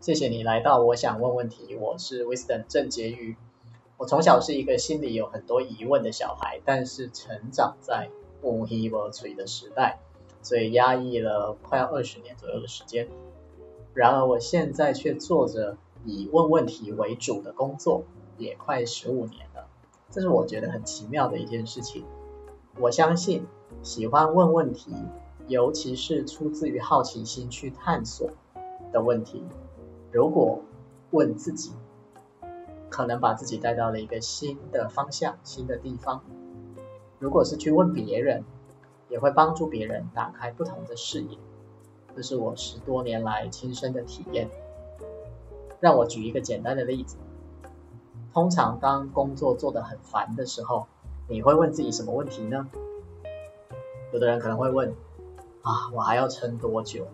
谢谢你来到我想问问题，我是 Wisdom 郑婕妤。我从小是一个心里有很多疑问的小孩，但是成长在乌黑无嘴的时代，所以压抑了快要二十年左右的时间。然而我现在却做着以问问题为主的工作，也快十五年了。这是我觉得很奇妙的一件事情。我相信喜欢问问题，尤其是出自于好奇心去探索的问题，如果问自己，可能把自己带到了一个新的方向、新的地方。如果是去问别人，也会帮助别人打开不同的视野。这是我十多年来亲身的体验。让我举一个简单的例子。通常当工作做得很烦的时候，你会问自己什么问题呢？有的人可能会问：啊，我还要撑多久？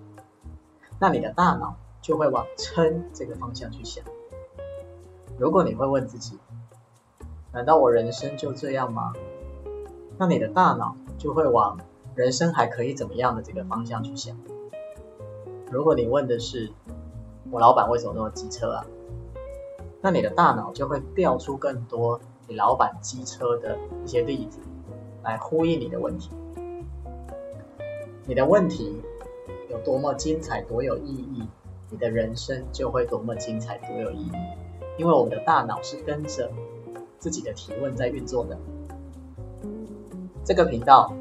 那你的大脑就会往撑这个方向去想。如果你会问自己，难道我人生就这样吗？那你的大脑就会往人生还可以怎么样的这个方向去想。如果你问的是，我老板为什么那么机车啊？那你的大脑就会调出更多你老板机车的一些例子，来呼应你的问题。你的问题有多么精彩、多有意义，你的人生就会多么精彩、多有意义。因为我们的大脑是跟着自己的提问在运作的。这个频道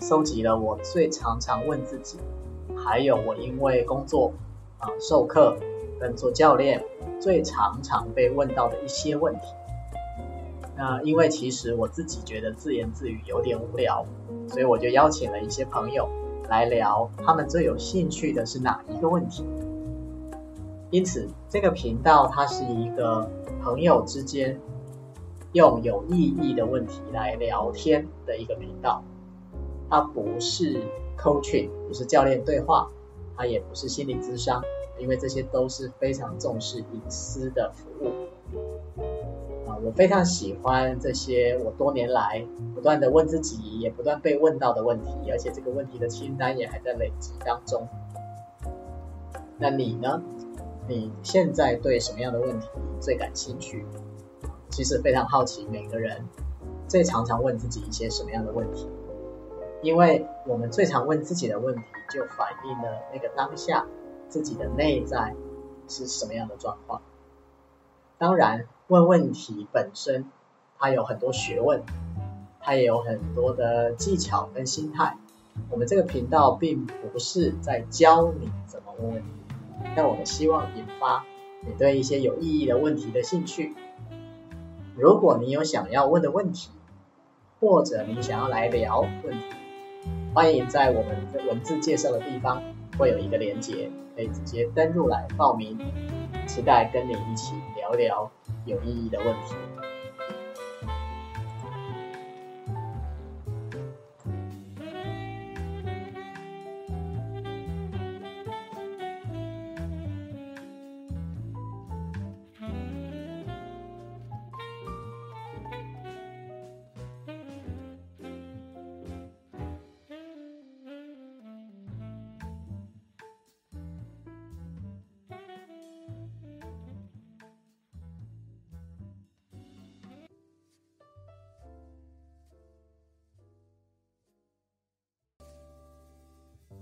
收集了我最常常问自己，还有我因为工作啊授课跟做教练最常常被问到的一些问题。那因为其实我自己觉得自言自语有点无聊，所以我就邀请了一些朋友来聊，他们最有兴趣的是哪一个问题。因此，这个频道它是一个朋友之间用有意义的问题来聊天的一个频道。它不是 coaching，不是教练对话，它也不是心理咨商，因为这些都是非常重视隐私的服务。啊，我非常喜欢这些我多年来不断的问自己，也不断被问到的问题，而且这个问题的清单也还在累积当中。那你呢？你现在对什么样的问题最感兴趣？其实非常好奇，每个人最常常问自己一些什么样的问题？因为我们最常问自己的问题，就反映了那个当下自己的内在是什么样的状况。当然，问问题本身它有很多学问，它也有很多的技巧跟心态。我们这个频道并不是在教你怎么问问题。但我们希望引发你对一些有意义的问题的兴趣。如果你有想要问的问题，或者你想要来聊问题，欢迎在我们的文字介绍的地方会有一个连接，可以直接登入来报名。期待跟你一起聊聊有意义的问题。